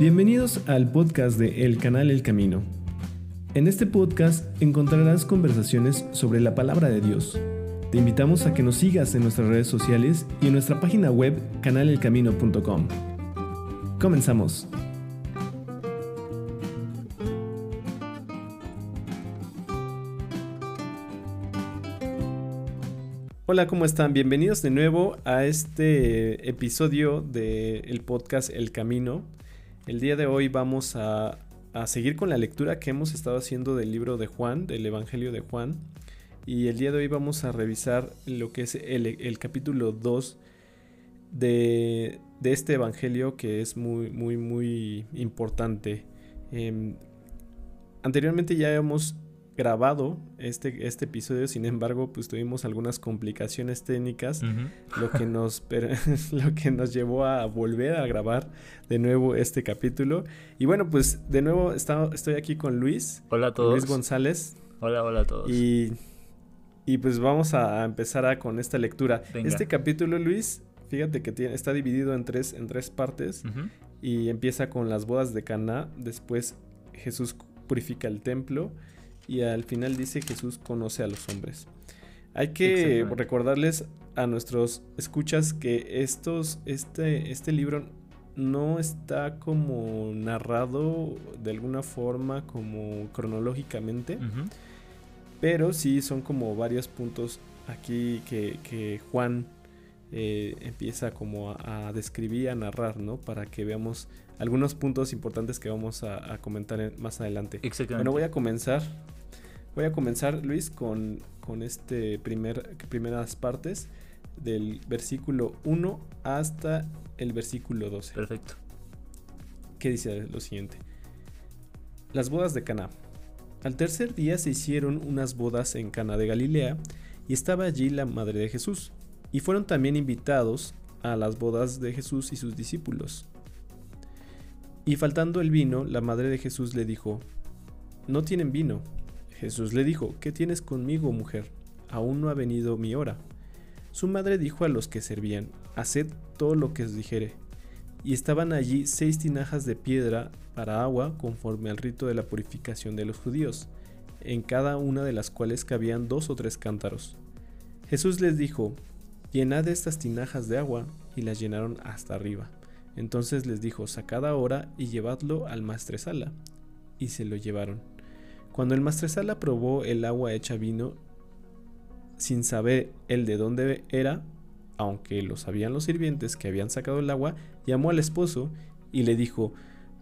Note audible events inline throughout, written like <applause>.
Bienvenidos al podcast de El Canal El Camino. En este podcast encontrarás conversaciones sobre la palabra de Dios. Te invitamos a que nos sigas en nuestras redes sociales y en nuestra página web canalelcamino.com. Comenzamos. Hola, ¿cómo están? Bienvenidos de nuevo a este episodio del podcast El Camino. El día de hoy vamos a, seguir con la lectura que hemos estado haciendo del libro de Juan, del Evangelio de Juan. Y el día de hoy vamos a revisar lo que es el, capítulo 2 de, este Evangelio que es muy, muy, muy importante. Em, anteriormente ya hemos grabado este, este episodio, sin embargo, pues tuvimos algunas complicaciones técnicas, lo, que nos, <laughs> <laughs> lo que nos llevó a volver a grabar de nuevo este capítulo. Y bueno, pues de nuevo estoy aquí con Luis. Hola a todos. Luis González. Hola, hola a todos. Y, y pues vamos a empezar con esta lectura. Este capítulo, Luis, fíjate que tiene, está dividido en tres, en tres partes y empieza con las bodas de Caná, después Jesús purifica el templo y al final dice Jesús conoce a los hombres. Hay que recordarles a nuestros escuchas que estos, este, este libro no está como narrado de alguna forma como cronológicamente, pero sí son como varios puntos aquí que, Juan eh, empieza como a, describir, a narrar, ¿no? Para que veamos algunos puntos importantes que vamos a, comentar más adelante. Bueno, voy a comenzar Voy a comenzar, Luis, con, con este primer, primeras partes del versículo 1 hasta el versículo 12. Perfecto. ¿Qué dice lo siguiente? Las bodas de Caná. Al tercer día se hicieron unas bodas en Cana de Galilea y estaba allí la madre de Jesús. Y fueron también invitados a las bodas de Jesús y sus discípulos. Y faltando el vino, la madre de Jesús le dijo, No tienen vino. Jesús le dijo, ¿qué tienes conmigo, mujer? Aún no ha venido mi hora. Su madre dijo a los que servían, Haced todo lo que os dijere. Y estaban allí seis tinajas de piedra para agua conforme al rito de la purificación de los judíos, en cada una de las cuales cabían dos o tres cántaros. Jesús les dijo, Llenad estas tinajas de agua, y las llenaron hasta arriba. Entonces les dijo, Sacad ahora y llevadlo al maestresala. Y se lo llevaron. Cuando el maestresala probó el agua hecha vino, sin saber el de dónde era, aunque lo sabían los sirvientes que habían sacado el agua, llamó al esposo y le dijo,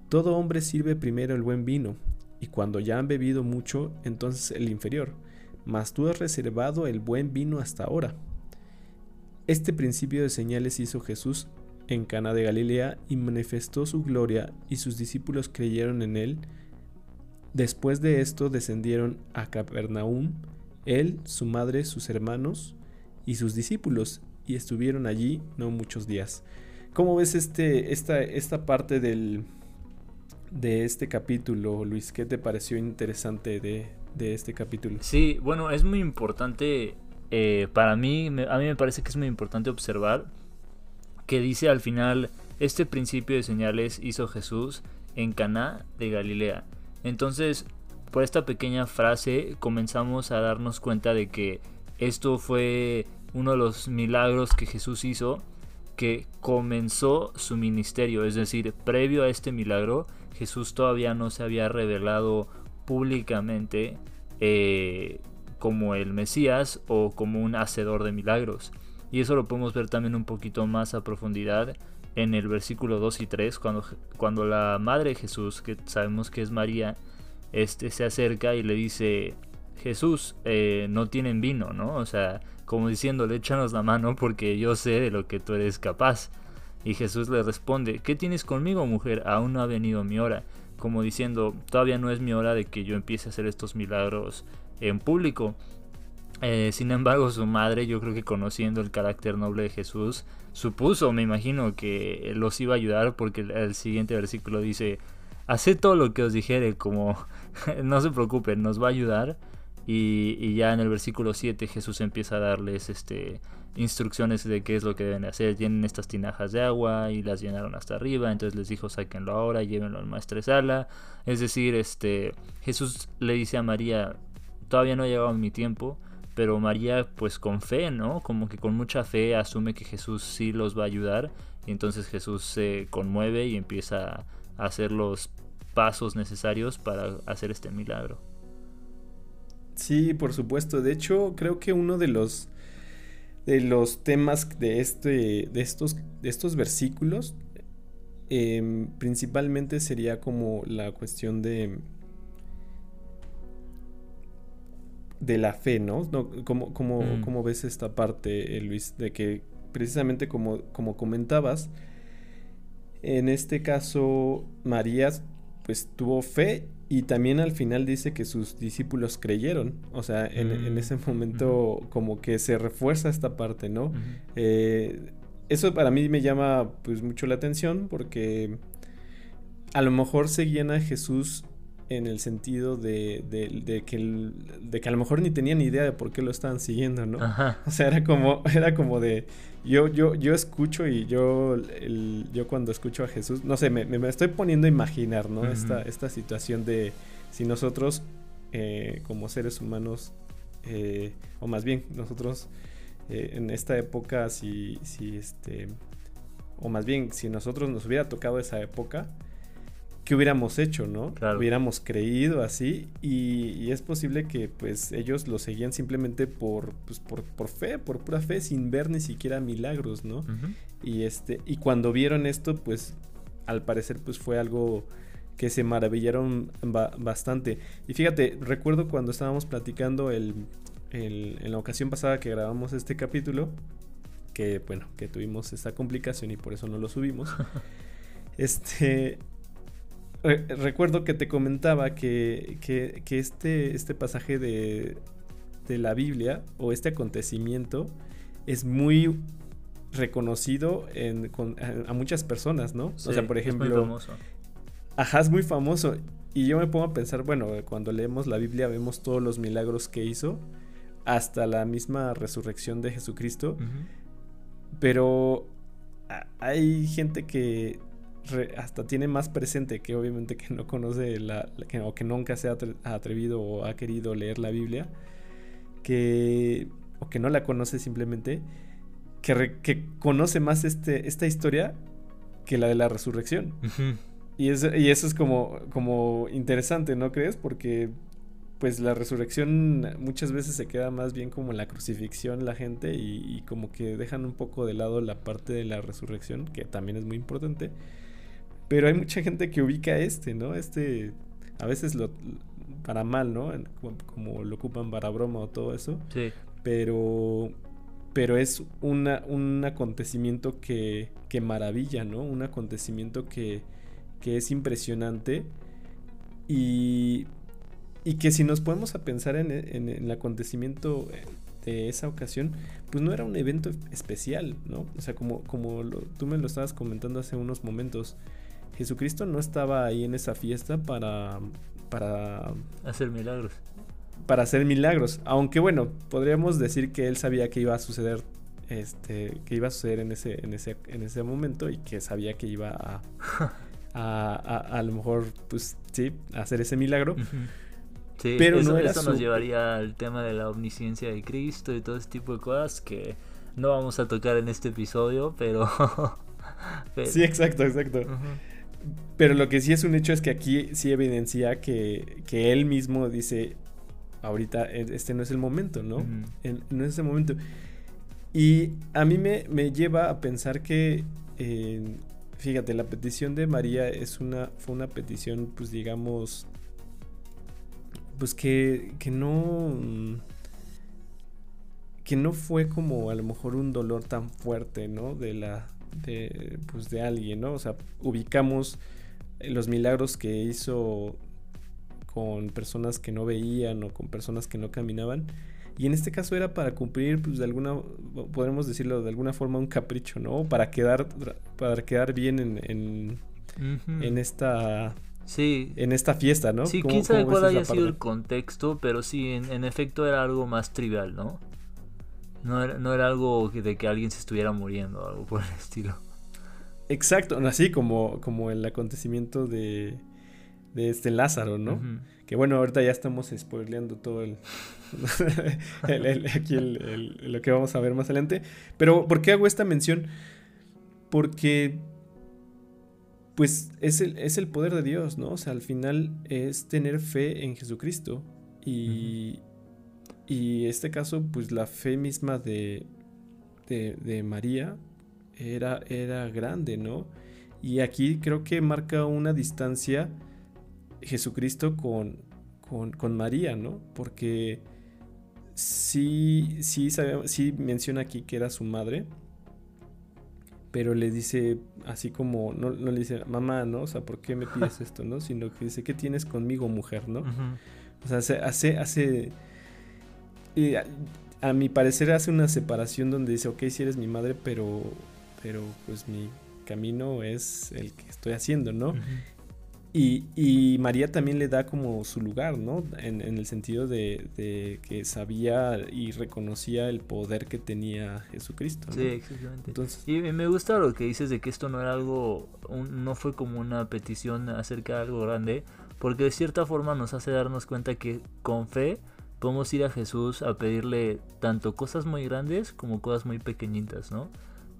Todo hombre sirve primero el buen vino, y cuando ya han bebido mucho, entonces el inferior, mas tú has reservado el buen vino hasta ahora. Este principio de señales hizo Jesús en Cana de Galilea y manifestó su gloria, y sus discípulos creyeron en él. Después de esto descendieron a Capernaum, él, su madre, sus hermanos y sus discípulos, y estuvieron allí no muchos días. ¿Cómo ves este, esta, esta parte del, de este capítulo, Luis? ¿Qué te pareció interesante de, este capítulo? Sí, bueno, es muy importante, eh, para mí, a mí me parece que es muy importante observar que dice al final, este principio de señales hizo Jesús en Caná de Galilea. Entonces, por esta pequeña frase comenzamos a darnos cuenta de que esto fue uno de los milagros que Jesús hizo que comenzó su ministerio, es decir, previo a este milagro, Jesús todavía no se había revelado públicamente eh, como el Mesías o como un hacedor de milagros. Y eso lo podemos ver también un poquito más a profundidad en el versículo 2 y 3, cuando, cuando la madre de Jesús, que sabemos que es María, este, se acerca y le dice, Jesús, eh, no tienen vino, ¿no? O sea, como diciéndole, échanos la mano porque yo sé de lo que tú eres capaz. Y Jesús le responde, ¿qué tienes conmigo, mujer? Aún no ha venido mi hora. Como diciendo, todavía no es mi hora de que yo empiece a hacer estos milagros en público. Eh, sin embargo, su madre, yo creo que conociendo el carácter noble de Jesús, supuso, me imagino, que los iba a ayudar porque el, siguiente versículo dice, haced todo lo que os dijere, como <laughs> no se preocupen, nos va a ayudar. Y, ya en el versículo 7 Jesús empieza a darles este, instrucciones de qué es lo que deben hacer. Tienen estas tinajas de agua y las llenaron hasta arriba. Entonces les dijo, sáquenlo ahora, llévenlo al maestresala. Es decir, este, Jesús le dice a María, todavía no ha llegado mi tiempo. Pero María, pues con fe, ¿no? Como que con mucha fe asume que Jesús sí los va a ayudar. Y entonces Jesús se conmueve y empieza a hacer los pasos necesarios para hacer este milagro. Sí, por supuesto. De hecho, creo que uno de los de los temas de este de estos de estos versículos em, principalmente sería como la cuestión de de la fe, ¿no? como como, mm. ves esta parte, eh, Luis, de que precisamente como, como comentabas, en este caso María pues tuvo fe y también al final dice que sus discípulos creyeron. O sea, en, mm, ese momento como que se refuerza esta parte, ¿no? Eh, eso para mí me llama pues mucho la atención porque a lo mejor seguían a Jesús en el sentido de, de, que de que a lo mejor ni tenían idea de por qué lo estaban siguiendo, ¿no? <laughs> O sea, era como, era como de, yo, yo, yo escucho y yo, yo cuando escucho a Jesús, no sé, me, me estoy poniendo a imaginar, ¿no? esta, esta situación de si nosotros eh, como seres humanos, eh, o más bien nosotros eh, en esta época, si, si este, o más bien si nosotros nos hubiera tocado esa época, qué hubiéramos hecho, ¿no? Hubiéramos creído así y, es posible que pues ellos lo seguían simplemente por, pues, por, por, fe, por pura fe, sin ver ni siquiera milagros, ¿no? Y este, y cuando vieron esto, pues al parecer pues fue algo que se maravillaron bastante. Y fíjate, recuerdo cuando estábamos platicando el, en la ocasión pasada que grabamos este capítulo, que bueno, que tuvimos esta complicación y por eso no lo subimos. <laughs> este, recuerdo que te comentaba que, este, este pasaje de, la Biblia o este acontecimiento es muy reconocido en, a, muchas personas, ¿no? o sea, por ejemplo... Es muy famoso. Ajá, es muy famoso. Y yo me pongo a pensar, bueno, cuando leemos la Biblia vemos todos los milagros que hizo, hasta la misma resurrección de Jesucristo. Pero hay gente que hasta tiene más presente que obviamente que no conoce la, que, o que nunca se ha atrevido o ha querido leer la Biblia, que o que no la conoce simplemente, que, que conoce más este, esta historia que la de la resurrección. y, eso, y eso es como, como interesante, ¿no crees? Porque pues la resurrección muchas veces se queda más bien como la crucifixión la gente y, y, como que dejan un poco de lado la parte de la resurrección, que también es muy importante. Pero hay mucha gente que ubica este, ¿no? Este, a veces lo, para mal, ¿no? Como, lo ocupan para broma o todo eso. Sí. Pero, pero es una, un acontecimiento que, que maravilla, ¿no? Un acontecimiento que, que es impresionante y, y que si nos podemos a pensar en, en, el acontecimiento de esa ocasión, pues no era un evento especial, ¿no? O sea, como, como tú me lo estabas comentando hace unos momentos, Jesucristo no estaba ahí en esa fiesta para, para hacer milagros. Para hacer milagros. Aunque bueno, podríamos decir que él sabía que iba a suceder. Este, que iba a suceder en ese, en ese, en ese momento y que sabía que iba a, <laughs> a, a, lo mejor, pues sí, a hacer ese milagro. Sí, pero eso, no eso nos llevaría al tema de la omnisciencia de Cristo y todo ese tipo de cosas que no vamos a tocar en este episodio, pero... <laughs> Sí, exacto, exacto. Pero lo que sí es un hecho es que aquí sí evidencia que, él mismo dice, ahorita e, este no es el momento, ¿no? no es el momento. Y a mí me, lleva a pensar que, fíjate, la petición de María es una, fue una petición, pues digamos, pues que, que no que no fue como a lo mejor un dolor tan fuerte, ¿no? De la, de, pues de alguien, ¿no? O sea, ubicamos los milagros que hizo con personas que no veían o con personas que no caminaban. Y en este caso era para cumplir, pues de alguna, podemos decirlo de alguna forma, un capricho, ¿no? Para quedar, para quedar bien en, en, esta, Sí. En esta fiesta, ¿no? Sí, quién sabe cuál haya sido el contexto, pero sí, en, efecto era algo más trivial, ¿no? No era, no era algo de que alguien se estuviera muriendo, algo por el estilo. Exacto, así como, como el acontecimiento de, de este Lázaro, ¿no? Que bueno, ahorita ya estamos spoileando todo el, <laughs> aquí lo que vamos a ver más adelante. Pero ¿por qué hago esta mención? Porque pues es el, es el poder de Dios, ¿no? O sea, al final es tener fe en Jesucristo. Y, y este caso, pues la fe misma de, de, María era, era grande, ¿no? Y aquí creo que marca una distancia Jesucristo con, con, María, ¿no? Porque sí, sí, sí menciona aquí que era su madre, pero le dice así como, no, le dice, mamá, ¿no? O sea, ¿por qué me pides <laughs> esto, no? Sino que dice, ¿qué tienes conmigo, mujer, no? O sea, hace, hace, a, mi parecer hace una separación donde dice, ok, si eres mi madre, pero, pero pues mi camino es el que estoy haciendo, ¿no? Y, María también le da como su lugar, ¿no? En, el sentido de, que sabía y reconocía el poder que tenía Jesucristo. Sí, exactamente. y me gusta lo que dices de que esto no era algo, no fue como una petición acerca de algo grande, porque de cierta forma nos hace darnos cuenta que con fe podemos ir a Jesús a pedirle tanto cosas muy grandes como cosas muy pequeñitas, ¿no?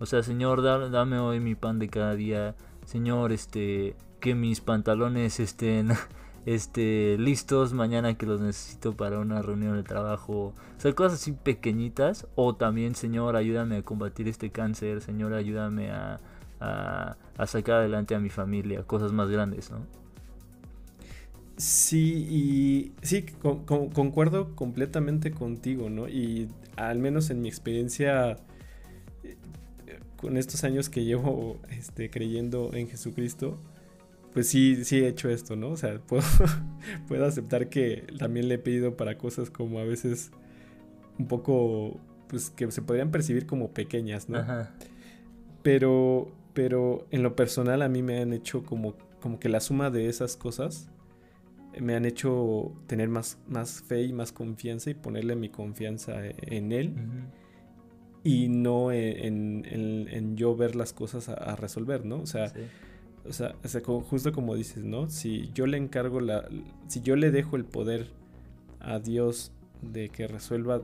O sea, Señor, dame hoy mi pan de cada día. Señor, este que mis pantalones estén <laughs> este, listos mañana que los necesito para una reunión de trabajo. O sea, cosas así pequeñitas. O también, Señor, ayúdame a combatir este cáncer. Señor, ayúdame a, a, sacar adelante a mi familia. Cosas más grandes, ¿no? Sí, y sí, concuerdo completamente contigo, ¿no? Y al menos en mi experiencia eh, con estos años que llevo este, creyendo en Jesucristo, pues sí, sí he hecho esto, ¿no? O sea, <laughs> puedo, puedo aceptar que también le he pedido para cosas como a veces un poco, pues que se podrían percibir como pequeñas, ¿no? Ajá. Pero, pero en lo personal a mí me han hecho como, como que la suma de esas cosas me han hecho tener más, más fe y más confianza y ponerle mi confianza en él. Y no en, yo ver las cosas a, resolver, ¿no? O sea, o sea, justo como dices, ¿no? Si yo le encargo la. Si yo le dejo el poder a Dios de que resuelva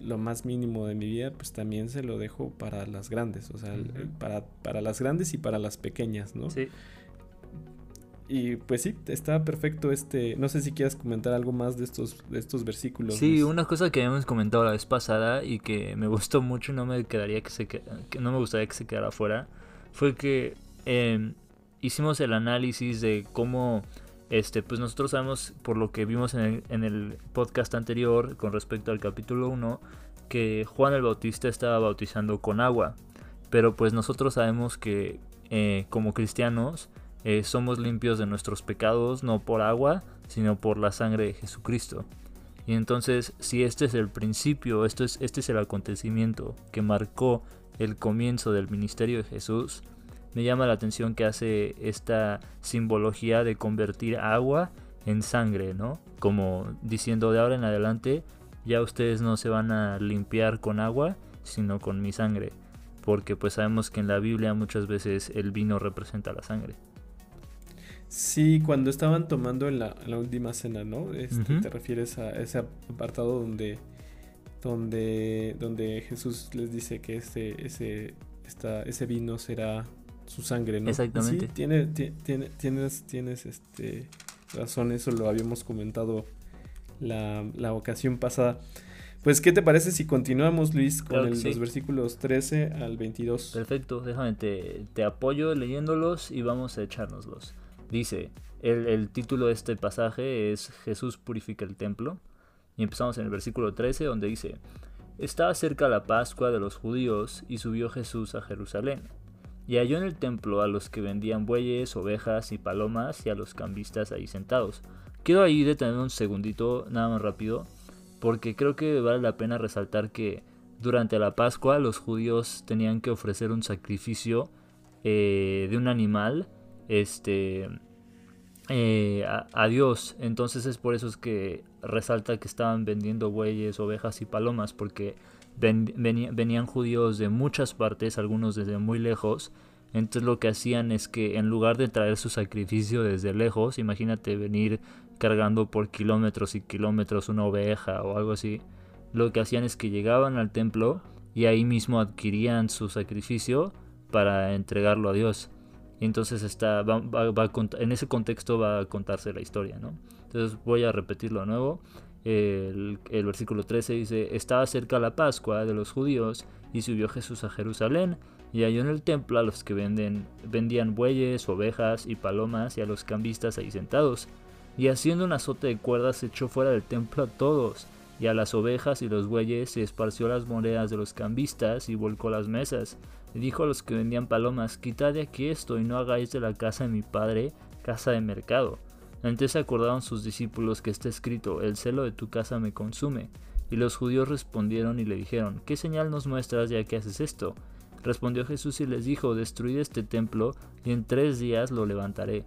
lo más mínimo de mi vida, pues también se lo dejo para las grandes. O sea, para, para las grandes y para las pequeñas, ¿no? Sí. Y pues sí, está perfecto este. No sé si quieras comentar algo más de estos, de estos versículos. Sí, una cosa que habíamos comentado la vez pasada y que me gustó mucho y no me quedaría que se que no me gustaría que se quedara fuera. Fue que Em, hicimos el análisis de cómo, este, pues nosotros sabemos por lo que vimos en el, podcast anterior con respecto al capítulo 1, que Juan el Bautista estaba bautizando con agua. Pero pues nosotros sabemos que eh, como cristianos eh, somos limpios de nuestros pecados no por agua, sino por la sangre de Jesucristo. Y entonces, si este es el principio, esto es, este es el acontecimiento que marcó el comienzo del ministerio de Jesús, me llama la atención que hace esta simbología de convertir agua en sangre, ¿no? Como diciendo de ahora en adelante, ya ustedes no se van a limpiar con agua, sino con mi sangre. Porque pues sabemos que en la Biblia muchas veces el vino representa la sangre. Sí, cuando estaban tomando en la, última cena, ¿no? Este, Te refieres a ese apartado donde, donde, donde Jesús les dice que ese, ese, ese vino será su sangre, ¿no? Exactamente. Sí, tiene, tiene, tienes, tienes este, razón, eso lo habíamos comentado la, la ocasión pasada. Pues, ¿qué te parece si continuamos, Luis, con los versículos 13 al 22? Perfecto, déjame, te, te, apoyo leyéndolos y vamos a echárnoslos. Dice, el, título de este pasaje es Jesús purifica el templo. Y empezamos en el versículo 13, donde dice, Estaba cerca la Pascua de los judíos y subió Jesús a Jerusalén y halló en el templo a los que vendían bueyes, ovejas y palomas y a los cambistas ahí sentados. Quiero ahí detener un segundito, nada más rápido, porque creo que vale la pena resaltar que durante la Pascua los judíos tenían que ofrecer un sacrificio eh, de un animal, este, eh, a, Dios. Entonces es por eso es que resalta que estaban vendiendo bueyes, ovejas y palomas, porque venían judíos de muchas partes, algunos desde muy lejos. Entonces lo que hacían es que en lugar de traer su sacrificio desde lejos, imagínate venir cargando por kilómetros y kilómetros una oveja o algo así, lo que hacían es que llegaban al templo y ahí mismo adquirían su sacrificio para entregarlo a Dios. Y entonces está, en ese contexto va a contarse la historia, ¿no? Entonces voy a repetirlo de nuevo. El, el, versículo 13 dice, estaba cerca la Pascua de los judíos y subió Jesús a Jerusalén y halló en el templo a los que venden, vendían bueyes, ovejas y palomas y a los cambistas ahí sentados. Y haciendo un azote de cuerdas echó fuera del templo a todos y a las ovejas y los bueyes se esparció las monedas de los cambistas y volcó las mesas. Dijo a los que vendían palomas, quitad de aquí esto y no hagáis de la casa de mi padre casa de mercado. Antes acordaron sus discípulos que está escrito, el celo de tu casa me consume. Y los judíos respondieron y le dijeron, ¿qué señal nos muestras ya que haces esto? Respondió Jesús y les dijo, destruid este templo y en tres días lo levantaré.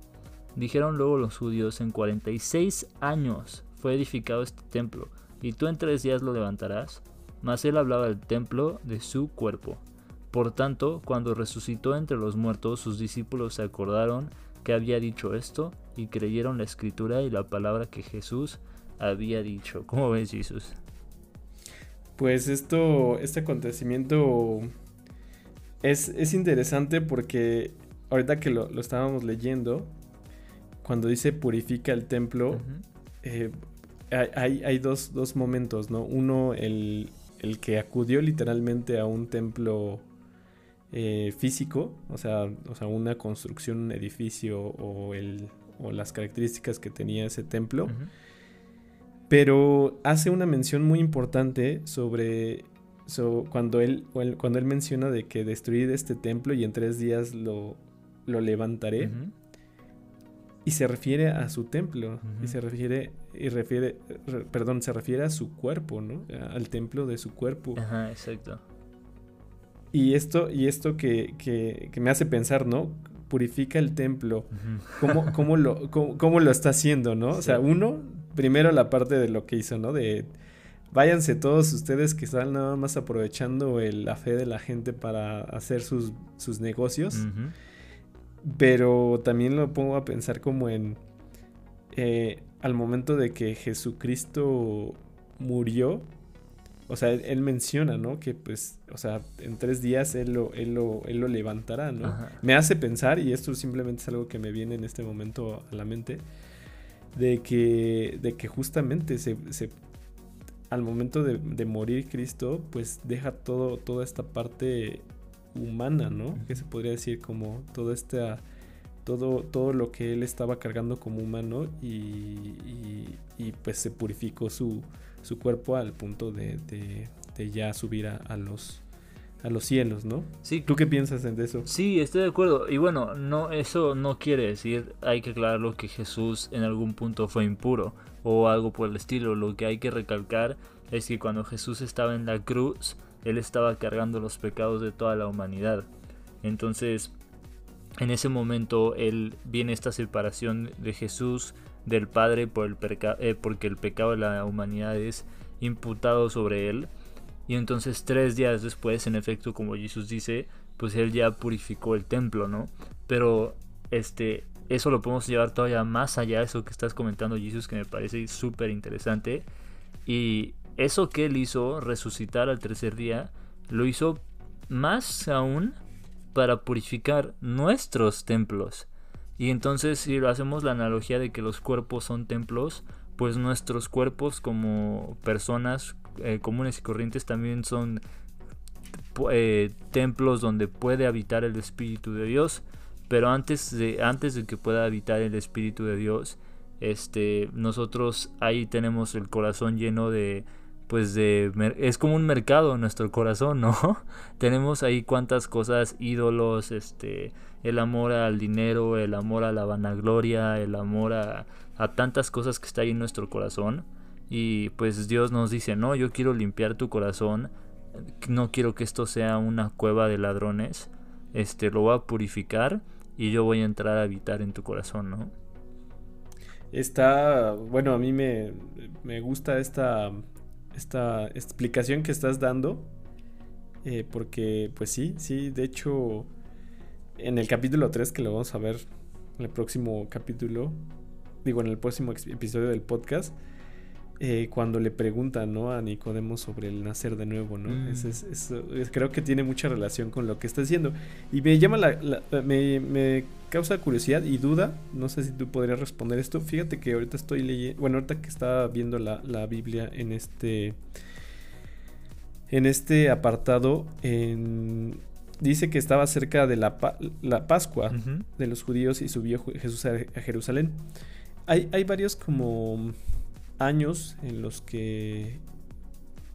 Dijeron luego los judíos, en cuarenta y seis años fue edificado este templo y tú en tres días lo levantarás. Mas él hablaba del templo de su cuerpo. Por tanto, cuando resucitó entre los muertos, sus discípulos se acordaron que había dicho esto y creyeron la escritura y la palabra que Jesús había dicho. ¿Cómo ves, Jesús? Pues esto, este acontecimiento es, interesante porque ahorita que lo, estábamos leyendo, cuando dice purifica el templo, hay, dos, momentos, ¿no? Uno, el, que acudió literalmente a un templo eh, físico, o sea, o sea, una construcción, un edificio o, el, o las características que tenía ese templo. Pero hace una mención muy importante sobre cuando, él, cuando él menciona de que destruir este templo y en tres días lo, lo levantaré. Y se refiere a su templo. Y se refiere, y refiere, perdón, se refiere a su cuerpo, ¿no? Al templo de su cuerpo. Ajá, exacto. Y esto, y esto que, que, que me hace pensar, ¿no? Purifica el templo. ¿Cómo, cómo, lo, cómo, lo está haciendo, no? O sea, uno, primero la parte de lo que hizo, ¿no? De váyanse todos ustedes que están nada más aprovechando la fe de la gente para hacer sus, sus negocios. Pero también lo pongo a pensar como en eh, al momento de que Jesucristo murió. O sea, él, menciona, ¿no? Que pues, o sea, en tres días él lo, él lo, él lo levantará, ¿no? Me hace pensar, y esto simplemente es algo que me viene en este momento a la mente, de que, de que justamente se, al momento de, de, morir Cristo, pues deja todo, toda esta parte humana, ¿no? Que se podría decir como todo este todo, todo lo que él estaba cargando como humano y, y, pues se purificó su, su, cuerpo al punto de, de, ya subir a, los a los cielos, ¿no? Sí. ¿Tú qué piensas de eso? Sí, estoy de acuerdo. Y bueno, no, eso no quiere decir, hay que aclararlo que Jesús en algún punto fue impuro o algo por el estilo. Lo que hay que recalcar es que cuando Jesús estaba en la cruz, él estaba cargando los pecados de toda la humanidad. Entonces, en ese momento, él viene esta separación de Jesús del Padre por el eh, porque el pecado de la humanidad es imputado sobre él. Y entonces tres días después, en efecto, como Jesús dice, pues él ya purificó el templo, ¿no? Pero este, eso lo podemos llevar todavía más allá, eso que estás comentando Jesús, que me parece súper interesante. Y eso que él hizo, resucitar al tercer día, lo hizo más aún para purificar nuestros templos. Y entonces si lo hacemos la analogía de que los cuerpos son templos, pues nuestros cuerpos como personas eh, comunes y corrientes también son eh, templos donde puede habitar el Espíritu de Dios. Pero antes de, antes de que pueda habitar el Espíritu de Dios, este, nosotros ahí tenemos el corazón lleno de, pues de es como un mercado nuestro corazón, ¿no? <laughs> Tenemos ahí cuantas cosas, ídolos, este, el amor al dinero, el amor a la vanagloria, el amor a, a tantas cosas que está ahí en nuestro corazón. Y pues Dios nos dice, no, yo quiero limpiar tu corazón, no quiero que esto sea una cueva de ladrones, este, lo voy a purificar y yo voy a entrar a habitar en tu corazón, ¿no? Está, bueno, a mí me, me gusta esta, esta explicación que estás dando. eh, porque, pues sí, sí, de hecho, en el capítulo 3, que lo vamos a ver en el próximo capítulo, digo, en el próximo episodio del podcast, eh, cuando le preguntan ¿no? a Nicodemo sobre el nacer de nuevo, ¿no? Mm. Es- es- es- es- creo que tiene mucha relación con lo que está diciendo. Y me llama la, la- me, me causa curiosidad y duda, no sé si tú podrías responder esto. Fíjate que ahorita estoy leyendo, bueno, ahorita que estaba viendo la, la Biblia en este, en este apartado, en- dice que estaba cerca de la, la Pascua de los judíos y subió Jesús a, Jerusalén. Hay, hay varios como años en los que,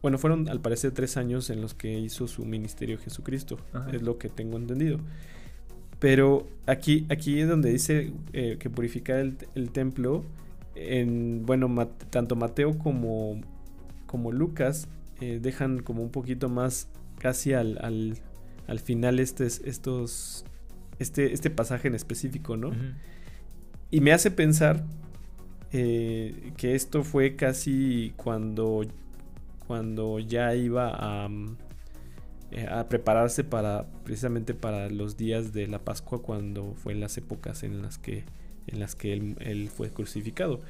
bueno, fueron al parecer tres años en los que hizo su ministerio Jesucristo, Ajá. es lo que tengo entendido. Pero aquí, aquí es donde dice eh, que purificar el, el templo, en, bueno, tanto Mateo como, como Lucas eh, dejan como un poquito más casi al, al, al final estes- estos, este, este pasaje en específico, ¿no? Y me hace pensar eh, que esto fue casi cuando, cuando ya iba a, mm, eh, a prepararse para precisamente para los días de la Pascua, cuando fue en las épocas en las que, en las que él, él fue crucificado.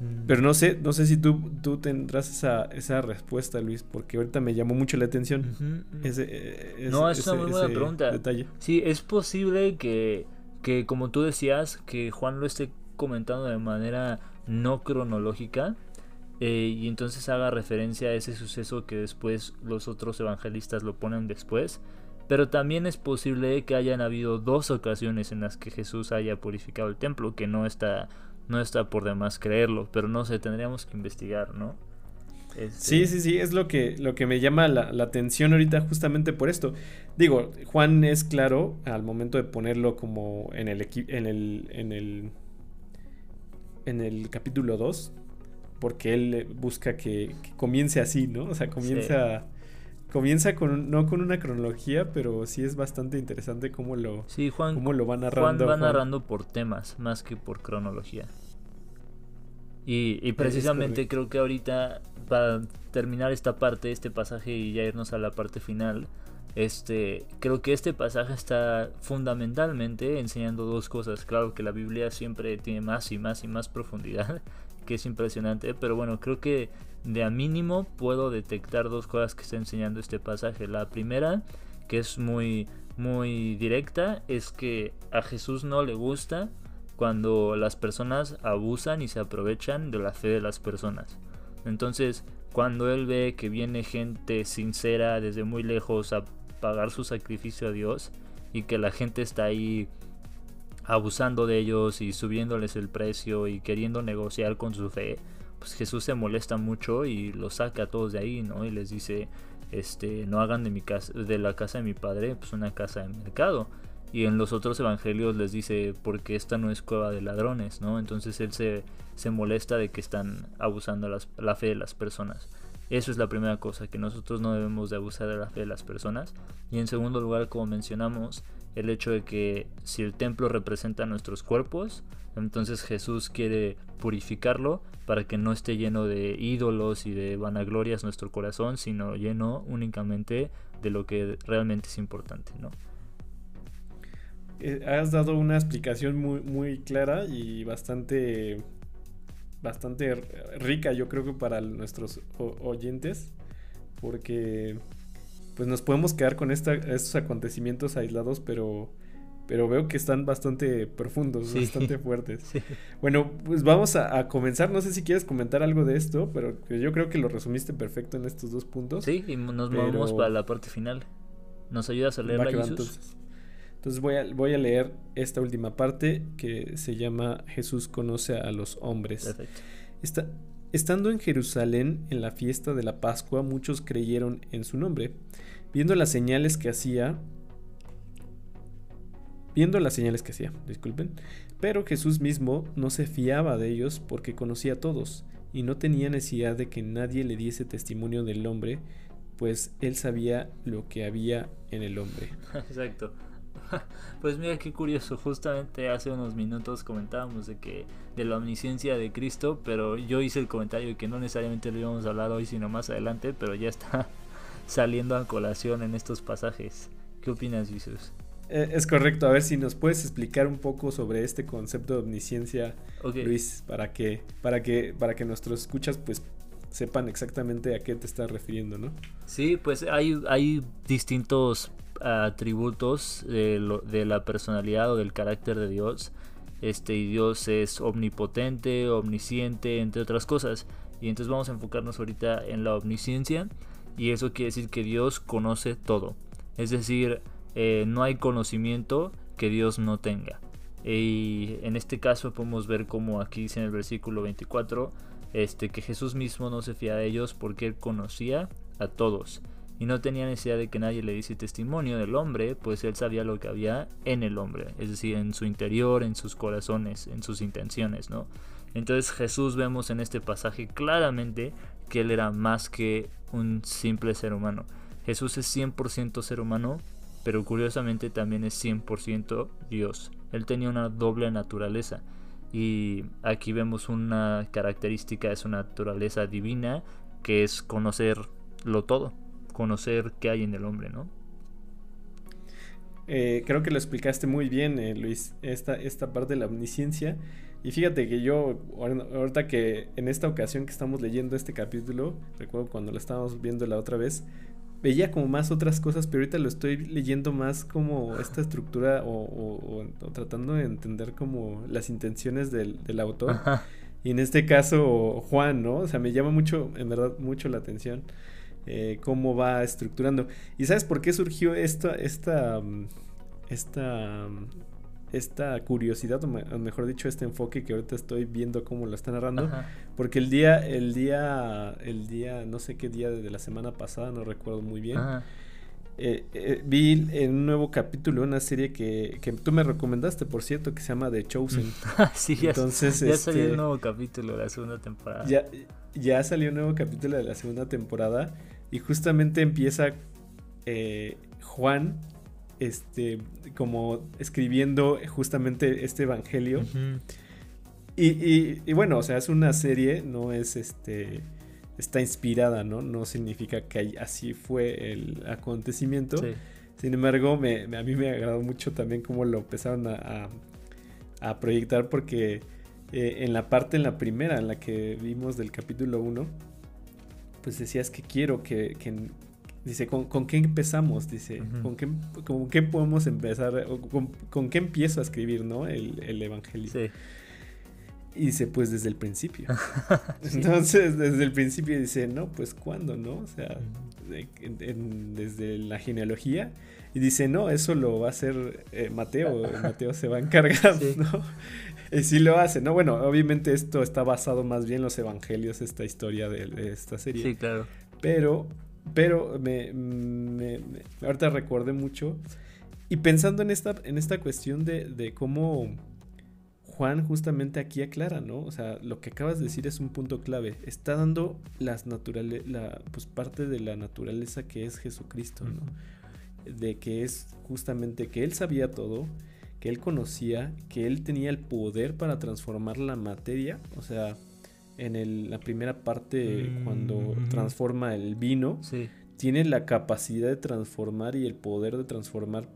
Mm. Pero no sé, no sé si tú, tú tendrás esa, esa respuesta, Luis, porque ahorita me llamó mucho la atención. Ese, eh, ese- No, es una muy buena pregunta. Detalle. Sí, es posible que, que, como tú decías, que Juan lo esté comentando de manera no cronológica eh, y entonces haga referencia a ese suceso que después los otros evangelistas lo ponen después. Pero también es posible que hayan habido dos ocasiones en las que Jesús haya purificado el templo, que no está, no está por demás creerlo, pero no sé, tendríamos que investigar, ¿no? Este, Sí, sí, sí, es lo que, lo que me llama la, la atención ahorita justamente por esto. Digo, Juan es claro al momento de ponerlo como en el en el, en el, en el capítulo 2, porque él busca que, que comience así, ¿no? O sea, comienza, comienza con, no con una cronología, pero sí es bastante interesante cómo lo, Sí, Juan, cómo lo va Juan narrando. va Juan. narrando por temas más que por cronología. Y, y precisamente creo que ahorita, para terminar esta parte, este pasaje y ya irnos a la parte final, este, creo que este pasaje está fundamentalmente enseñando dos cosas. Claro que la Biblia siempre tiene más y más y más profundidad, que es impresionante, pero bueno, creo que de a mínimo puedo detectar dos cosas que está enseñando este pasaje. La primera, que es muy muy directa, es que a Jesús no le gusta cuando las personas abusan y se aprovechan de la fe de las personas. Entonces, cuando él ve que viene gente sincera desde muy lejos a pagar su sacrificio a Dios y que la gente está ahí abusando de ellos y subiéndoles el precio y queriendo negociar con su fe, pues Jesús se molesta mucho y los saca a todos de ahí, ¿no? Y les dice, este, no hagan de mi casa, de la casa de mi padre, pues una casa de mercado. Y en los otros evangelios les dice, porque esta no es cueva de ladrones, ¿no? Entonces él se, se molesta de que están abusando la fe de las personas. Eso es la primera cosa, que nosotros no debemos de abusar de la fe de las personas. Y en segundo lugar, como mencionamos, el hecho de que si el templo representa nuestros cuerpos, entonces Jesús quiere purificarlo para que no esté lleno de ídolos y de vanaglorias nuestro corazón, sino lleno únicamente de lo que realmente es importante, ¿no? Eh, has dado una explicación muy, muy clara y bastante, bastante rica, yo creo que para nuestros oyentes, porque pues nos podemos quedar con esta, estos acontecimientos aislados, pero, pero veo que están bastante profundos, Sí. bastante fuertes. <laughs> Sí. Bueno, pues vamos a, a comenzar. No sé si quieres comentar algo de esto, pero yo creo que lo resumiste perfecto en estos dos puntos. Sí, y nos Pero- movemos para la parte final. ¿Nos ayudas a leerla, Jesús? entonces. Entonces voy a, voy a leer esta última parte que se llama Jesús conoce a los hombres. Perfecto. Está- estando en Jerusalén en la fiesta de la Pascua, muchos creyeron en su nombre. Viendo las señales que hacía, viendo las señales que hacía, disculpen, pero Jesús mismo no se fiaba de ellos porque conocía a todos y no tenía necesidad de que nadie le diese testimonio del hombre, pues él sabía lo que había en el hombre. <laughs> Exacto. <laughs> Pues mira qué curioso, justamente hace unos minutos comentábamos de que de la omnisciencia de Cristo, pero yo hice el comentario de que no necesariamente lo íbamos a hablar hoy, sino más adelante, pero ya está <laughs> saliendo a colación en estos pasajes. ¿Qué opinas, Jesús? Eh, es correcto, a ver si nos puedes explicar un poco sobre este concepto de omnisciencia, Luis, para que, para que, para que nuestros escuchas pues sepan exactamente a qué te estás refiriendo, ¿no? Sí, pues hay, hay distintos atributos de, de la personalidad o del carácter de Dios. Este, y Dios es omnipotente, omnisciente, entre otras cosas. Y entonces vamos a enfocarnos ahorita en la omnisciencia. Y eso quiere decir que Dios conoce todo. Es decir, eh, no hay conocimiento que Dios no tenga. Y en este caso podemos ver como aquí dice en el versículo 24, este, que Jesús mismo no se fía de ellos porque él conocía a todos y no tenía necesidad de que nadie le diese testimonio del hombre, pues él sabía lo que había en el hombre, es decir, en su interior, en sus corazones, en sus intenciones, ¿no? Entonces Jesús vemos en este pasaje claramente que él era más que un simple ser humano. Jesús es 100% ser humano, pero curiosamente también es 100% Dios. Él tenía una doble naturaleza. Y aquí vemos una característica de su naturaleza divina, que es conocerlo todo, conocer qué hay en el hombre, ¿no? Eh, creo que lo explicaste muy bien, eh, Luis, esta, esta parte de la omnisciencia. Y fíjate que yo, ahorita que en esta ocasión que estamos leyendo este capítulo, recuerdo cuando lo estábamos viendo la otra vez, veía como más otras cosas, pero ahorita lo estoy leyendo más como esta estructura o, tratando de entender como las intenciones del, autor. Y en este caso, Juan, ¿no? O sea, me llama mucho, en verdad, mucho la atención eh, cómo va estructurando. ¿Y sabes por qué surgió esta, esta, mm, esta esta curiosidad, o mejor dicho, este enfoque que ahorita estoy viendo cómo lo está narrando, porque el día, el día, el día, no sé qué día de la semana pasada, no recuerdo muy bien, eh, eh, vi en un nuevo capítulo una serie que, que tú me recomendaste, por cierto, que se llama The Chosen. <laughs> sí, ya, Entonces, ya salió un este, nuevo capítulo de la segunda temporada. Ya, ya salió un nuevo capítulo de la segunda temporada y justamente empieza eh, Juan este, como escribiendo justamente este evangelio. y, bueno, o sea, es una serie, no es este, está inspirada, ¿no? No significa que así fue el acontecimiento. Sin embargo, me, a mí me agradó mucho también cómo lo empezaron a, a, proyectar porque eh, en la parte, en la primera, en la que vimos del capítulo 1, pues decías que quiero que, Dice, ¿con, qué empezamos? Dice, ¿con, qué, ¿con, qué, podemos empezar? con, qué empiezo a escribir, no? El, el Evangelio. Sí. Y dice, pues desde el principio. <laughs> Entonces, desde el principio dice, no, pues ¿cuándo, no? O sea, desde la genealogía. Y dice, no, eso lo va a hacer eh, Mateo. <laughs> Mateo se va a encargar, ¿no? Y sí lo hace, ¿no? Bueno, obviamente esto está basado más bien en los evangelios, esta historia de, de esta serie. Sí, claro. Pero pero me, me, ahorita recordé mucho. Y pensando en esta, en esta cuestión de, de cómo Juan justamente aquí aclara, ¿no? O sea, lo que acabas de decir es un punto clave. Está dando las naturales, la, pues parte de la naturaleza que es Jesucristo, ¿no? De que es justamente que él sabía todo, que él conocía, que él tenía el poder para transformar la materia, o sea, en la primera parte cuando mm. transforma el vino, tiene la capacidad de transformar y el poder de transformar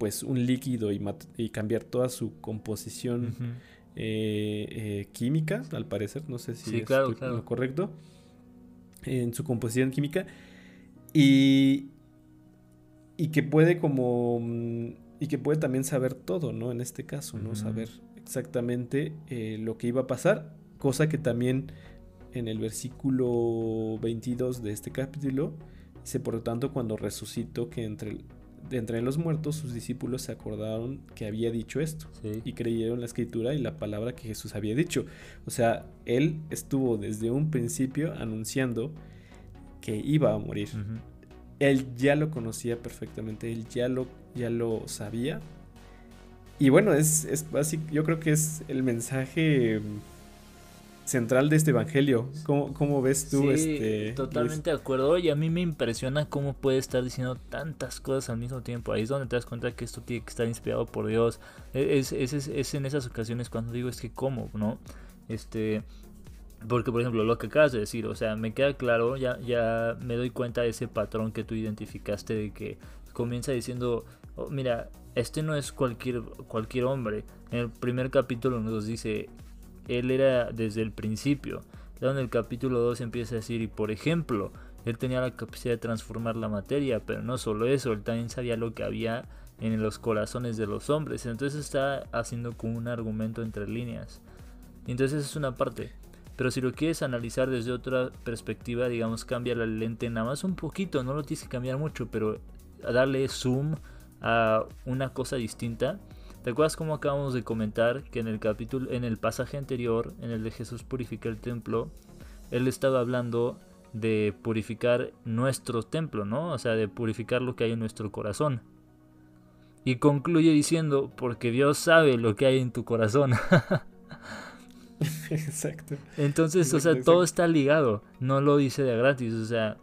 pues un líquido y, cambiar toda su composición eh, eh, química, al parecer, no sé si es lo correcto, en su composición química y, y que puede como y que puede también saber todo, ¿no? En este caso, ¿no? Saber exactamente eh, lo que iba a pasar Cosa que también en el versículo 22 de este capítulo dice, por lo tanto, cuando resucitó que entre, de entre los muertos sus discípulos se acordaron que había dicho esto y creyeron la escritura y la palabra que Jesús había dicho. O sea, él estuvo desde un principio anunciando que iba a morir. Él ya lo conocía perfectamente, él ya lo, ya lo sabía. Y bueno, es, es yo creo que es el mensaje central de este evangelio. ¿Cómo, cómo ves tú? Sí, este, totalmente de acuerdo. Y a mí me impresiona cómo puede estar diciendo tantas cosas al mismo tiempo. Ahí es donde te das cuenta que esto tiene que estar inspirado por Dios. E, Es, es, es, es en esas ocasiones cuando digo es que cómo, ¿no? Este... Porque, por ejemplo, lo que acabas de decir, o sea, me queda claro, ya, ya me doy cuenta de ese patrón que tú identificaste de que comienza diciendo, oh, mira, este no es cualquier, cualquier hombre. En el primer capítulo nos dice, él era desde el principio. Luego el capítulo 2 empieza a decir, y por ejemplo, él tenía la capacidad de transformar la materia, pero no solo eso, él también sabía lo que había en los corazones de los hombres. Entonces está haciendo como un argumento entre líneas. Entonces es una parte. Pero si lo quieres analizar desde otra perspectiva, digamos, cambia la lente nada más un poquito, no lo tienes que cambiar mucho, pero darle zoom a una cosa distinta. ¿Te acuerdas cómo acabamos de comentar que en el capítulo, en el pasaje anterior, en el de Jesús purifica el templo, él estaba hablando de purificar nuestro templo, ¿no? O sea, de purificar lo que hay en nuestro corazón. Y concluye diciendo, porque Dios sabe lo que hay en tu corazón. <laughs> Exacto. Entonces, o sea, Exacto, todo está ligado, no lo dice de gratis, o sea,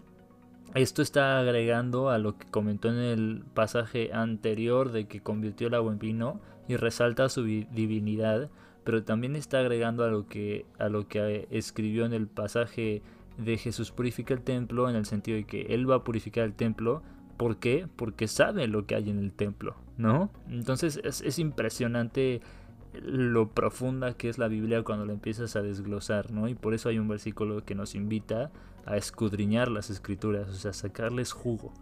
esto está agregando a lo que comentó en el pasaje anterior de que convirtió el agua en vino y resalta su vi- divinidad, pero también está agregando a lo que a lo que escribió en el pasaje de Jesús purifica el templo en el sentido de que él va a purificar el templo, ¿por qué? Porque sabe lo que hay en el templo, ¿no? Entonces es, es impresionante lo profunda que es la Biblia cuando la empiezas a desglosar, ¿no? Y por eso hay un versículo que nos invita a escudriñar las escrituras, o sea, sacarles jugo.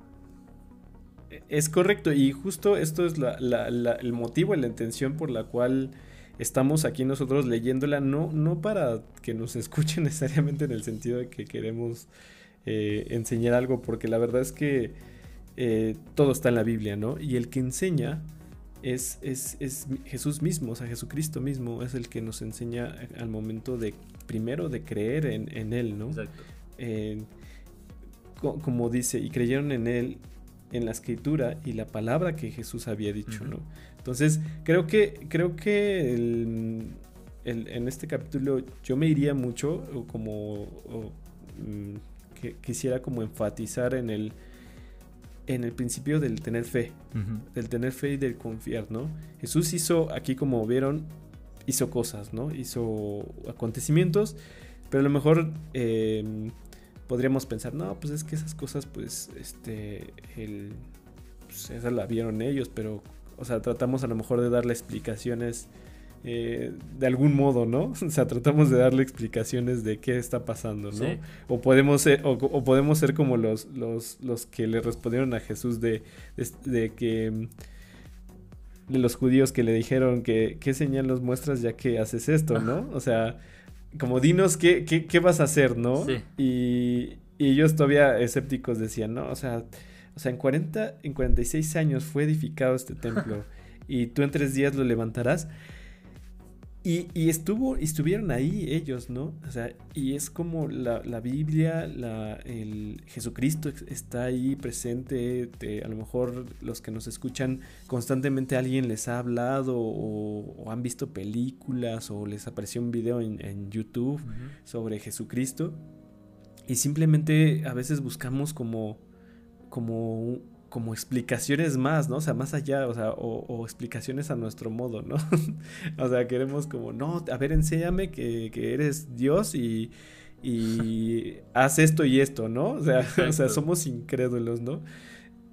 Es correcto, y justo esto es la, la- la- el motivo la intención por la cual estamos aquí nosotros leyéndola, no, no para que nos <laughs> escuchen necesariamente en el sentido de que queremos eh, enseñar algo, porque la verdad es que eh, todo está en la Biblia, ¿no? Y el que enseña es, es, es Jesús mismo, o sea, Jesucristo mismo es el que nos enseña al momento de, primero, de creer en, en Él, ¿no? Exacto. Eh, co- como dice, y creyeron en él, en la escritura y la palabra que Jesús había dicho. ¿no? Entonces, creo que, creo que el- el- en este capítulo yo me iría mucho, o como, o, mm, que quisiera como enfatizar en el, en el principio del tener fe, del tener fe y del confiar, ¿no? Jesús hizo, aquí como vieron, hizo cosas, ¿no? Hizo acontecimientos, pero a lo mejor eh, podríamos pensar, no, pues es que esas cosas, pues, este, el, pues esa la vieron ellos, pero, o sea, tratamos a lo mejor de darle explicaciones eh, de algún modo, ¿no? <laughs> O sea, tratamos de darle explicaciones de qué está pasando, ¿no? Sí. O podemos ser, o, o podemos ser como los, los, los que le respondieron a Jesús de, de, de que de los judíos que le dijeron que qué señal nos muestras ya que haces esto, ¿no? O sea, como dinos qué, qué, qué vas a hacer, ¿no? Sí. Y, y ellos todavía escépticos decían, ¿no? O sea, o sea, en 40, en 46 años fue edificado este templo <laughs> y tú en tres días lo levantarás. Y, y estuvo, estuvieron ahí ellos, ¿no? O sea, y es como la, la Biblia, la, el Jesucristo está ahí presente. te- a lo mejor los que nos escuchan constantemente alguien les ha hablado o, o han visto películas o les apareció un video en, en YouTube Ujú. sobre Jesucristo. Y simplemente a veces buscamos como, como, como explicaciones más, ¿no? O sea, más allá, o sea, o, o explicaciones a nuestro modo, ¿no? <laughs> o sea, queremos como, no, a ver, enséñame que, que eres Dios y, y <laughs> haz esto y esto, ¿no? O sea, <laughs> o sea, Exacto. somos incrédulos, ¿no?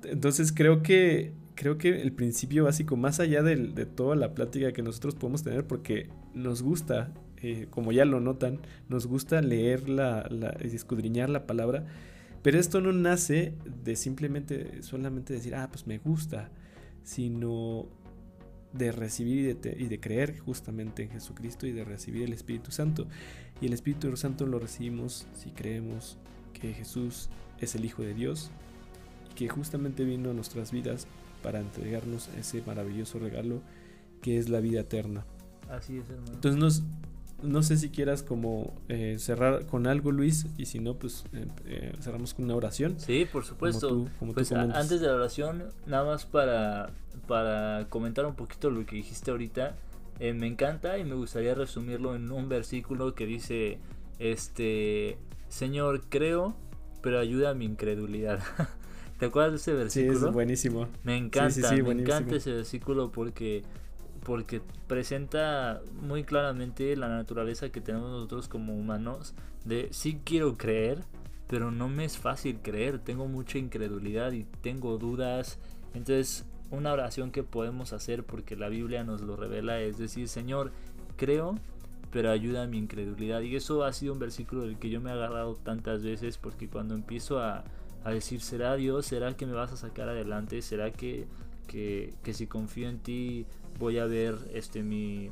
Entonces creo que creo que el principio básico, más allá de toda la plática que nosotros podemos tener, porque nos gusta, eh, como ya lo notan, nos gusta leer la, la- y escudriñar la palabra, pero esto no nace de simplemente, solamente decir, ah, pues me gusta, sino de recibir y de, te- y de creer justamente en Jesucristo y de recibir el Espíritu Santo. Y el Espíritu Santo lo recibimos si creemos que Jesús es el Hijo de Dios y que justamente vino a nuestras vidas para entregarnos ese maravilloso regalo que es la vida eterna. Así es, hermano. Entonces nos- no sé si quieras como eh, cerrar con algo Luis y si no pues eh, eh, cerramos con una oración. Sí, por supuesto. Como tú, como tú Pues a- antes de la oración, nada más para, para comentar un poquito lo que dijiste ahorita. eh, me encanta y me gustaría resumirlo en un versículo que dice, este, Señor, creo, pero ayuda a mi incredulidad. <laughs> ¿Te acuerdas de ese versículo? Sí, es buenísimo. Me encanta, me encanta ese versículo porque porque presenta muy claramente la naturaleza que tenemos nosotros como humanos de sí quiero creer, pero no me es fácil creer, tengo mucha incredulidad y tengo dudas. Entonces, una oración que podemos hacer porque la Biblia nos lo revela es decir, Señor, creo, pero ayuda a mi incredulidad. Y eso ha sido un versículo del que yo me he agarrado tantas veces porque cuando empiezo a, a decir, ¿será Dios? ¿Será que me vas a sacar adelante? ¿Será que, que, que si confío en ti voy a ver este mi,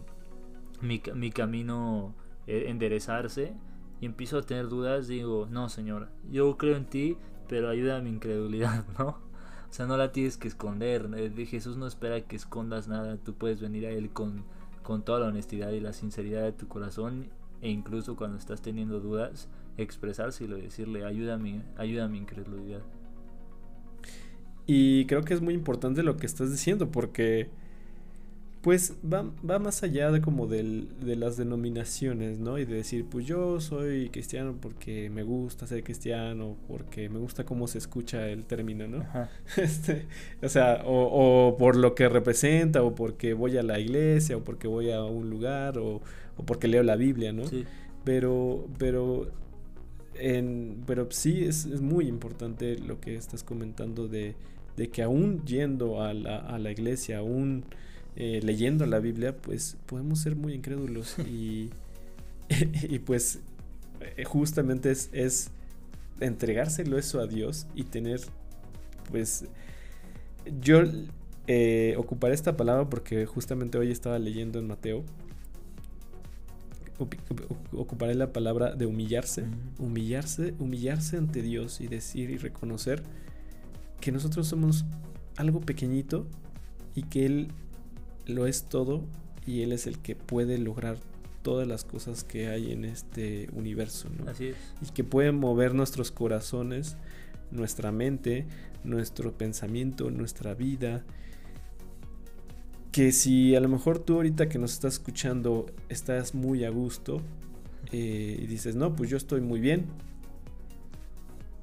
mi, mi camino eh, enderezarse? y empiezo a tener dudas, digo, no, Señor, yo creo en ti, pero ayuda a mi incredulidad, <laughs> ¿no? O sea, no la tienes que esconder. Eh, Jesús no espera que escondas nada. Tú puedes venir a Él con, con toda la honestidad y la sinceridad de tu corazón. E incluso cuando estás teniendo dudas, expresárselo y decirle, ayuda a mi incredulidad. Y creo que es muy importante lo que estás diciendo porque pues va, va más allá de como del, de las denominaciones, ¿no? Y de decir, pues yo soy cristiano porque me gusta ser cristiano, porque me gusta cómo se escucha el término, ¿no? <laughs> Este, o sea, o, o, por lo que representa, o porque voy a la iglesia, o porque voy a un lugar, o, o porque leo la Biblia, ¿no? Sí. Pero, pero, en, pero sí es, es muy importante lo que estás comentando de, de que aún yendo a la, a la iglesia, aún eh, leyendo la Biblia, pues podemos ser muy incrédulos <laughs> y, <laughs> y pues eh, justamente es, es, entregárselo eso a Dios y tener, pues yo eh, ocuparé esta palabra porque justamente hoy estaba leyendo en Mateo. Ocuparé la palabra de humillarse, humillarse, humillarse ante Dios y decir y reconocer que nosotros somos algo pequeñito y que Él lo es todo y Él es el que puede lograr todas las cosas que hay en este universo, ¿no? Así es. Y que puede mover nuestros corazones, nuestra mente, nuestro pensamiento, nuestra vida. Que si a lo mejor tú ahorita que nos estás escuchando estás muy a gusto eh, y dices, no, pues yo estoy muy bien,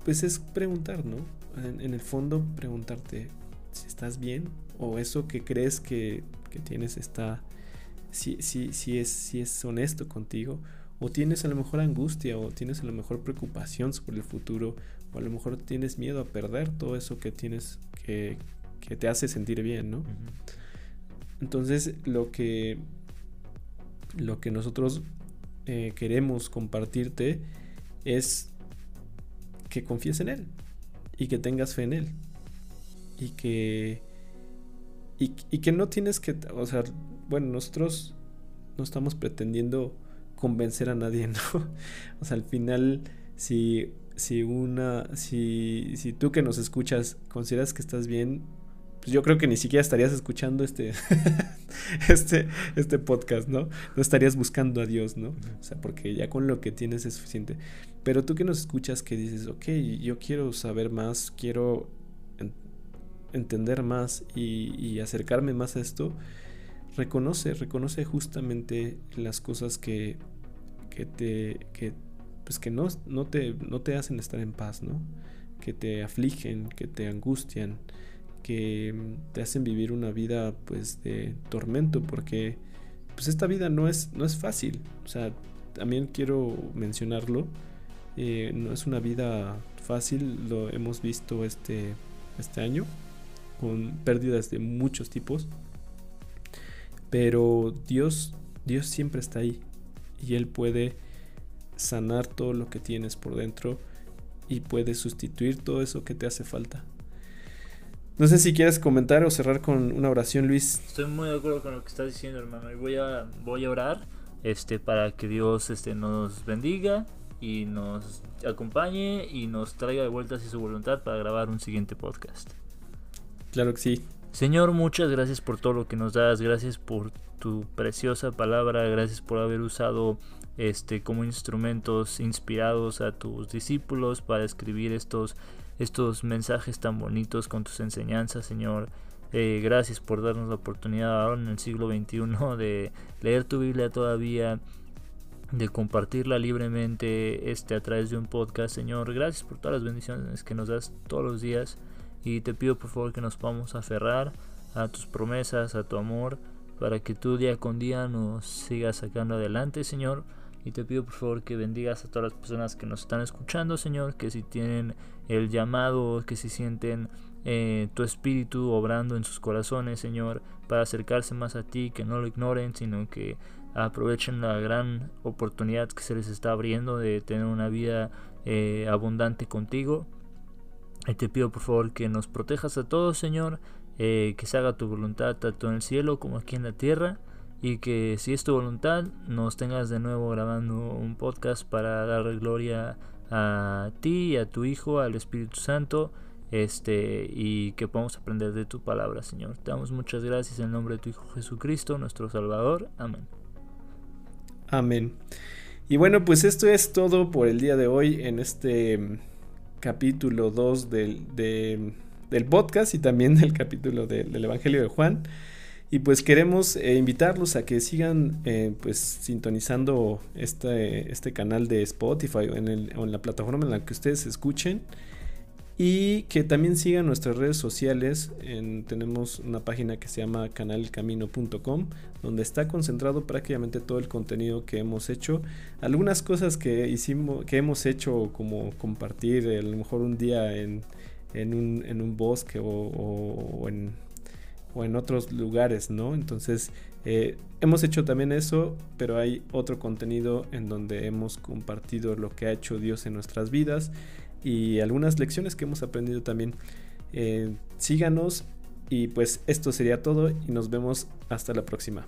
pues es preguntar, ¿no? En, en el fondo preguntarte si estás bien o eso que crees que que tienes está, si, si, si, es, si es honesto contigo, o tienes a lo mejor angustia, o tienes a lo mejor preocupación sobre el futuro, o a lo mejor tienes miedo a perder todo eso que tienes que, que te hace sentir bien, ¿no? Entonces lo que, lo que nosotros eh, queremos compartirte es que confíes en Él y que tengas fe en Él y que y, que no tienes que, o sea, bueno, nosotros no estamos pretendiendo convencer a nadie, <laughs> ¿no? O sea, al final, si, si una, si, si tú que nos escuchas consideras que estás bien, pues yo creo que ni siquiera estarías escuchando este, <laughs> este, este podcast, ¿no? No estarías buscando a Dios, ¿no? O sea, porque ya con lo que tienes es suficiente. Pero tú que nos escuchas que dices, ok, yo quiero saber más, quiero entender más y, acercarme más a esto, reconoce, reconoce justamente las cosas que, que te, que, pues que no, no, te, no te hacen estar en paz, ¿no? Que te afligen, que te angustian, que te hacen vivir una vida pues de tormento, porque pues esta vida no es, no es fácil. O sea, también quiero mencionarlo. Eh, no es una vida fácil, lo hemos visto este, este año con pérdidas de muchos tipos. Pero Dios, Dios siempre está ahí y Él puede sanar todo lo que tienes por dentro y puede sustituir todo eso que te hace falta. No sé si quieres comentar o cerrar con una oración, Luis. Estoy muy de acuerdo con lo que estás diciendo, hermano. Y voy a, voy a orar este, para que Dios este, nos bendiga y nos acompañe y nos traiga de vuelta así su voluntad para grabar un siguiente podcast. Claro que sí. Señor, muchas gracias por todo lo que nos das, gracias por tu preciosa palabra, gracias por haber usado este como instrumentos inspirados a tus discípulos para escribir estos estos mensajes tan bonitos con tus enseñanzas, Señor. Eh, gracias por darnos la oportunidad ahora en el siglo XXI <laughs> de leer tu Biblia todavía, de compartirla libremente este, a través de un podcast. Señor, gracias por todas las bendiciones que nos das todos los días. Y te pido por favor que nos podamos aferrar a tus promesas, a tu amor, para que tú día con día nos sigas sacando adelante, Señor. Y te pido por favor que bendigas a todas las personas que nos están escuchando, Señor, que si tienen el llamado, que si sienten eh, tu espíritu obrando en sus corazones, Señor, para acercarse más a ti, que no lo ignoren, sino que aprovechen la gran oportunidad que se les está abriendo de tener una vida eh, abundante contigo. Y te pido por favor que nos protejas a todos, Señor, eh, que se haga tu voluntad tanto en el cielo como aquí en la tierra y que si es tu voluntad nos tengas de nuevo grabando un podcast para dar gloria a ti, a tu Hijo, al Espíritu Santo, este y que podamos aprender de tu palabra, Señor. Te damos muchas gracias en nombre de tu Hijo Jesucristo, nuestro Salvador. Amén. Amén. Y bueno, pues esto es todo por el día de hoy en este capítulo 2 del, del, podcast y también del capítulo del Evangelio de Juan. Y pues queremos eh, invitarlos a que sigan eh, pues sintonizando este, este canal de Spotify o en, el, o en la plataforma en la que ustedes escuchen. Y que también sigan nuestras redes sociales. tenemos una página que se llama canalcamino.com, donde está concentrado prácticamente todo el contenido que hemos hecho. Algunas cosas que hicimos, que hemos hecho, como compartir a lo mejor un día en, en, un, en un, bosque o, en, o, en, otros lugares, ¿no? Entonces, eh, hemos hecho también eso, pero hay otro contenido en donde hemos compartido lo que ha hecho Dios en nuestras vidas y algunas lecciones que hemos aprendido también. Eh, síganos y pues esto sería todo y nos vemos hasta la próxima.